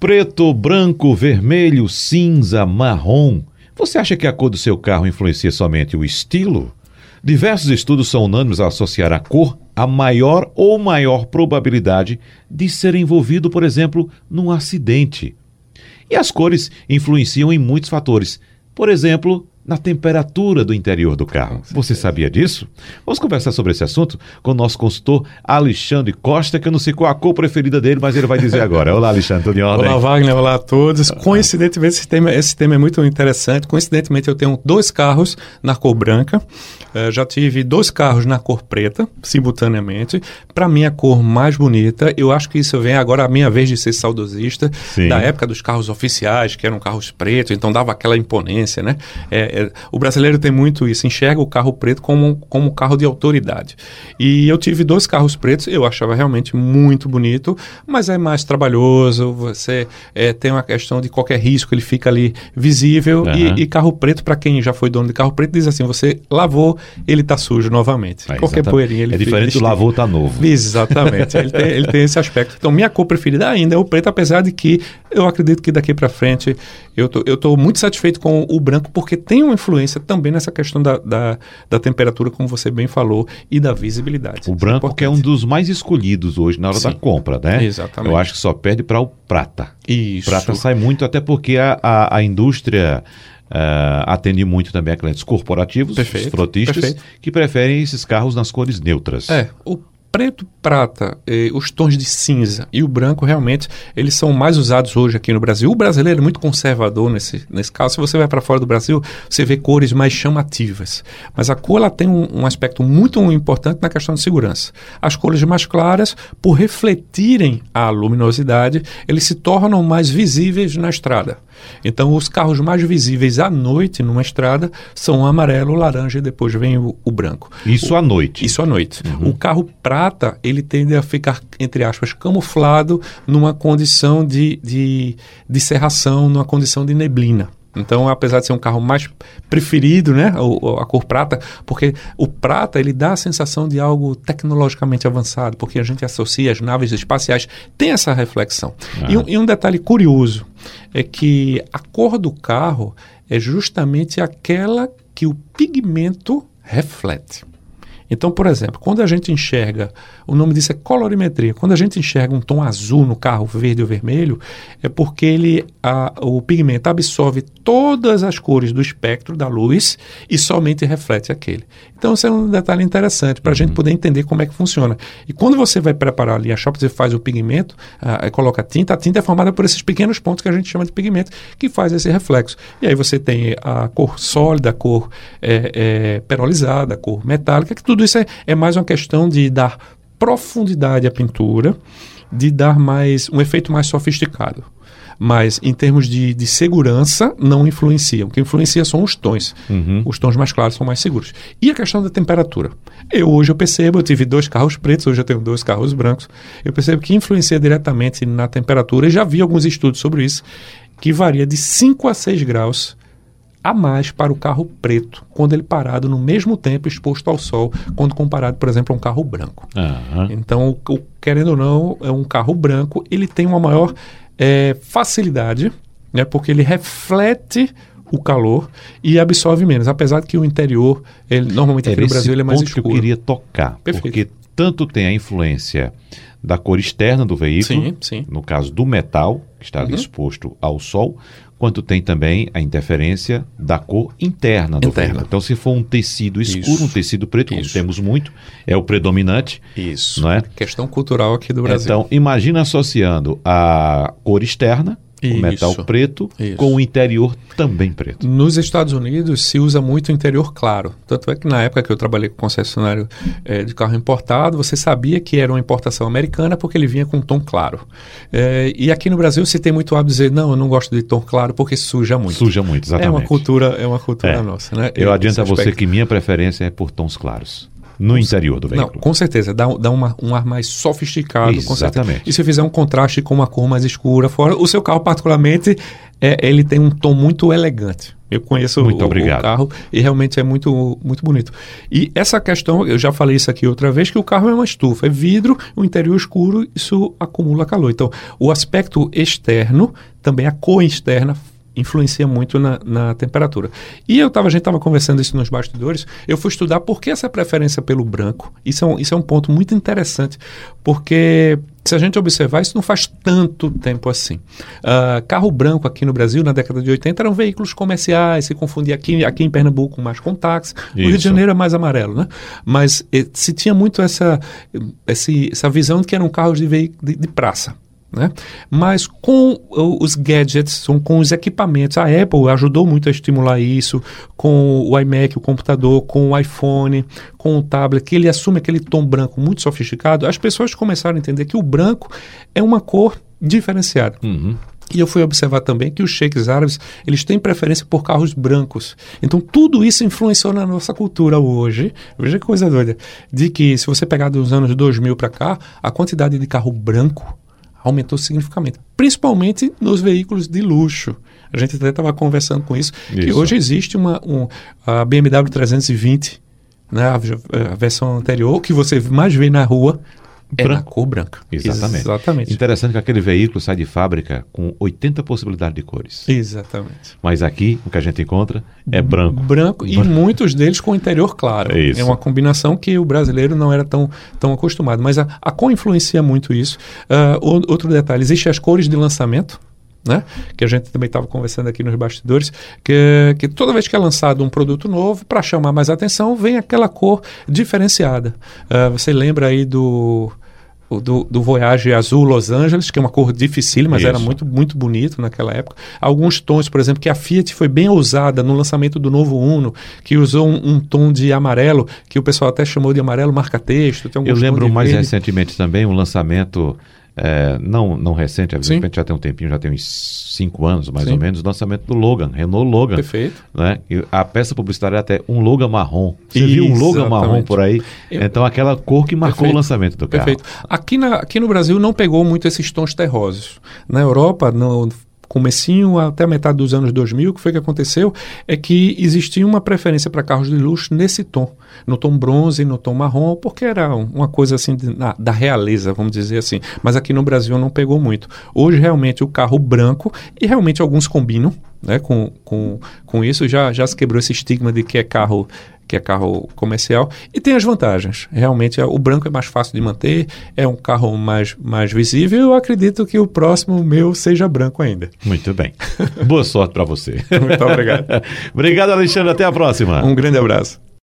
Preto, branco, vermelho, cinza, marrom. Você acha que a cor do seu carro influencia somente o estilo? Diversos estudos são unânimes a associar a cor a maior ou maior probabilidade de ser envolvido, por exemplo, num acidente. E as cores influenciam em muitos fatores. Por exemplo, na temperatura do interior do carro. Você sabia disso? Vamos conversar sobre esse assunto com o nosso consultor Alexandre Costa, que eu não sei qual a cor preferida dele, mas ele vai dizer agora. Olá, Alexandre, tudo em ordem? Olá, Wagner, olá a todos. Coincidentemente, esse tema, esse tema é muito interessante. Coincidentemente, eu tenho dois carros na cor branca. Uh, já tive dois carros na cor preta, simultaneamente. Para mim, a cor mais bonita, eu acho que isso vem agora a minha vez de ser saudosista, Sim. da época dos carros oficiais, que eram carros pretos, então dava aquela imponência, né? É, é, o brasileiro tem muito isso, enxerga o carro preto como, como um carro de autoridade. E eu tive dois carros pretos, eu achava realmente muito bonito, mas é mais trabalhoso, você é, tem uma questão de qualquer risco, ele fica ali visível. Uhum. E, e, carro preto, para quem já foi dono de carro preto, diz assim: você lavou, ele está sujo novamente. É, qualquer poeirinha ele É diferente do lavou, está novo. Exatamente, ele, tem, ele tem esse aspecto. Então, minha cor preferida ainda é o preto, apesar de que eu acredito que daqui para frente eu tô, eu tô muito satisfeito com o branco, porque tem uma influência também nessa questão da, da, da temperatura, como você bem falou, e da visibilidade. O Isso branco é que é um dos mais escolhidos hoje na hora Sim. da compra, né? Exatamente. Eu acho que só perde para o prata. Isso. Prata sai muito, até porque a, a, a indústria Uh, atende muito também a clientes corporativos, perfeito, os frotistas, perfeito. que preferem esses carros nas cores neutras. É, o preto, prata, eh, os tons de cinza e o branco realmente eles são mais usados hoje aqui no Brasil. O brasileiro é muito conservador nesse, nesse caso. Se você vai para fora do Brasil, você vê cores mais chamativas. Mas a cor ela tem um, um, aspecto muito importante na questão de segurança. As cores mais claras, por refletirem a luminosidade, eles se tornam mais visíveis na estrada. Então, os carros mais visíveis à noite numa estrada são o amarelo, o laranja e depois vem o, o branco. Isso o, à noite? Isso à noite. Uhum. O carro prata, ele tende a ficar, entre aspas, camuflado numa condição de, de, de serração, numa condição de neblina. Então, apesar de ser um carro mais preferido, né, a cor prata, porque o prata ele dá a sensação de algo tecnologicamente avançado, porque a gente associa as naves espaciais, tem essa reflexão. Ah. E, e um detalhe curioso é que a cor do carro é justamente aquela que o pigmento reflete. Então, por exemplo, quando a gente enxerga, o nome disso é colorimetria, quando a gente enxerga um tom azul no carro, verde ou vermelho, é porque ele, a, o pigmento absorve todas as cores do espectro da luz e somente reflete aquele. Então, isso é um detalhe interessante para a uhum. gente poder entender como é que funciona. E quando você vai preparar ali a chapa, você faz o pigmento, a, coloca a tinta, a tinta é formada por esses pequenos pontos que a gente chama de pigmento, que faz esse reflexo. E aí você tem a cor sólida, a cor é, é, perolizada, a cor metálica, que tudo tudo isso é, é mais uma questão de dar profundidade à pintura, de dar mais um efeito mais sofisticado. Mas em termos de, de segurança, não influencia. O que influencia são os tons. Uhum. Os tons mais claros são mais seguros. E a questão da temperatura. Eu hoje eu percebo, eu tive dois carros pretos, hoje eu tenho dois carros brancos. Eu percebo que influencia diretamente na temperatura. E já vi alguns estudos sobre isso, que varia de 5 a 6 graus a mais para o carro preto, quando ele parado no mesmo tempo exposto ao sol, quando comparado, por exemplo, a um carro branco. Uhum. Então, o, querendo ou não, é um carro branco, ele tem uma maior é, facilidade, né, porque ele reflete o calor e absorve menos, apesar de que o interior, ele, normalmente aqui no Brasil, ele é mais escuro. que eu queria tocar, Perfeito. porque tanto tem a influência da cor externa do veículo, sim, sim. no caso do metal, que está uhum. exposto ao sol, quanto tem também a interferência da cor interna do interna. Então, se for um tecido escuro, Isso. um tecido preto, como temos muito, é o predominante. Isso. Não é? Questão cultural aqui do Brasil. Então, imagina associando a cor externa isso, o metal preto isso. com o interior também preto. Nos Estados Unidos se usa muito o interior claro. Tanto é que na época que eu trabalhei com concessionário é, de carro importado, você sabia que era uma importação americana porque ele vinha com um tom claro. É, e aqui no Brasil se tem muito hábito de dizer, não, eu não gosto de tom claro porque suja muito. Suja muito, exatamente. É uma cultura, é uma cultura é. nossa. Né? Eu adianto a você que minha preferência é por tons claros. No interior do veículo. Não, com certeza, dá, dá uma, um ar mais sofisticado, com certeza. Exatamente. E se fizer um contraste com uma cor mais escura fora, o seu carro particularmente, é, ele tem um tom muito elegante. Eu conheço Muito o, obrigado. o carro e realmente é muito, muito bonito. E essa questão, eu já falei isso aqui outra vez, que o carro é uma estufa, é vidro, o interior escuro, isso acumula calor. Então, o aspecto externo, também a cor externa, influencia muito na, na temperatura. E eu tava, a gente estava conversando isso nos bastidores, eu fui estudar por que essa preferência pelo branco. Isso é um, isso é um ponto muito interessante, porque se a gente observar, isso não faz tanto tempo assim. Ah, carro branco aqui no Brasil, na década de 80, eram veículos comerciais, se confundia aqui, aqui em Pernambuco mais com táxi, no Rio de Janeiro é mais amarelo, né? Mas eh, se tinha muito essa, essa visão de que eram carros de, de, de praça. Né? Mas com os gadgets, com- com os equipamentos, a Apple ajudou muito a estimular isso, com o iMac, o computador, com o iPhone, com o tablet, que ele assume aquele tom branco muito sofisticado, as pessoas começaram a entender que o branco é uma cor diferenciada. Uhum. E eu fui observar também que os sheiks árabes, eles têm preferência por carros brancos. Então tudo isso influenciou na nossa cultura hoje. Veja que coisa doida. De que se você pegar dos anos 2000 para cá, a quantidade de carro branco aumentou significativamente, principalmente nos veículos de luxo. A gente até estava conversando com isso, que Isso. hoje existe uma um, a BMW 320, né, a, a versão anterior, que você mais vê na rua, é na Branco. cor branca. Exatamente. Exatamente. Interessante que aquele veículo sai de fábrica com 80 possibilidades de cores. Exatamente. Mas aqui, o que a gente encontra é branco. branco e muitos deles com interior claro. É isso. uma combinação que o brasileiro não era tão, tão acostumado. Mas a, a cor influencia muito isso. O- outro detalhe, existem as cores de lançamento. Né? Que a gente também estava conversando aqui nos bastidores, que, que toda vez que é lançado um produto novo, para chamar mais atenção, vem aquela cor diferenciada. Ah, você lembra aí do, do, do Voyage Azul Los Angeles, que é uma cor difícil, mas era Isso. muito, muito bonito naquela época. Alguns tons, por exemplo, que a Fiat foi bem ousada no lançamento do novo Uno, que usou um, um tom de amarelo, que o pessoal até chamou de amarelo marca-texto. Eu lembro mais verde. recentemente também um lançamento, é, não, não recente, Sim. evidentemente já tem um tempinho, já tem uns cinco anos mais Sim. ou menos, o lançamento do Logan, Renault Logan. Perfeito. Né? E a peça publicitária é até um Logan marrom. Você viu um Logan Exatamente. marrom por aí? Eu- Então aquela cor que marcou Perfeito. o lançamento do carro. Perfeito. Aqui, na, aqui no Brasil não pegou muito esses tons terrosos. Na Europa, no comecinho até a metade dos anos 2000, o que foi que aconteceu é que existia uma preferência para carros de luxo nesse tom, no tom bronze, no tom marrom, porque era um- uma coisa assim de- na- da realeza, vamos dizer assim. Mas aqui no Brasil não pegou muito. Hoje realmente o carro branco e realmente alguns combinam, né, com, com, com isso já já se quebrou esse estigma de que é carro que é carro comercial, e tem as vantagens. Realmente, é- o branco é mais fácil de manter, é um carro mais, mais visível. Eu acredito que o próximo meu seja branco ainda. Muito bem. Boa sorte para você. Muito obrigado. Obrigado, Alexandre. Até a próxima. Um grande abraço.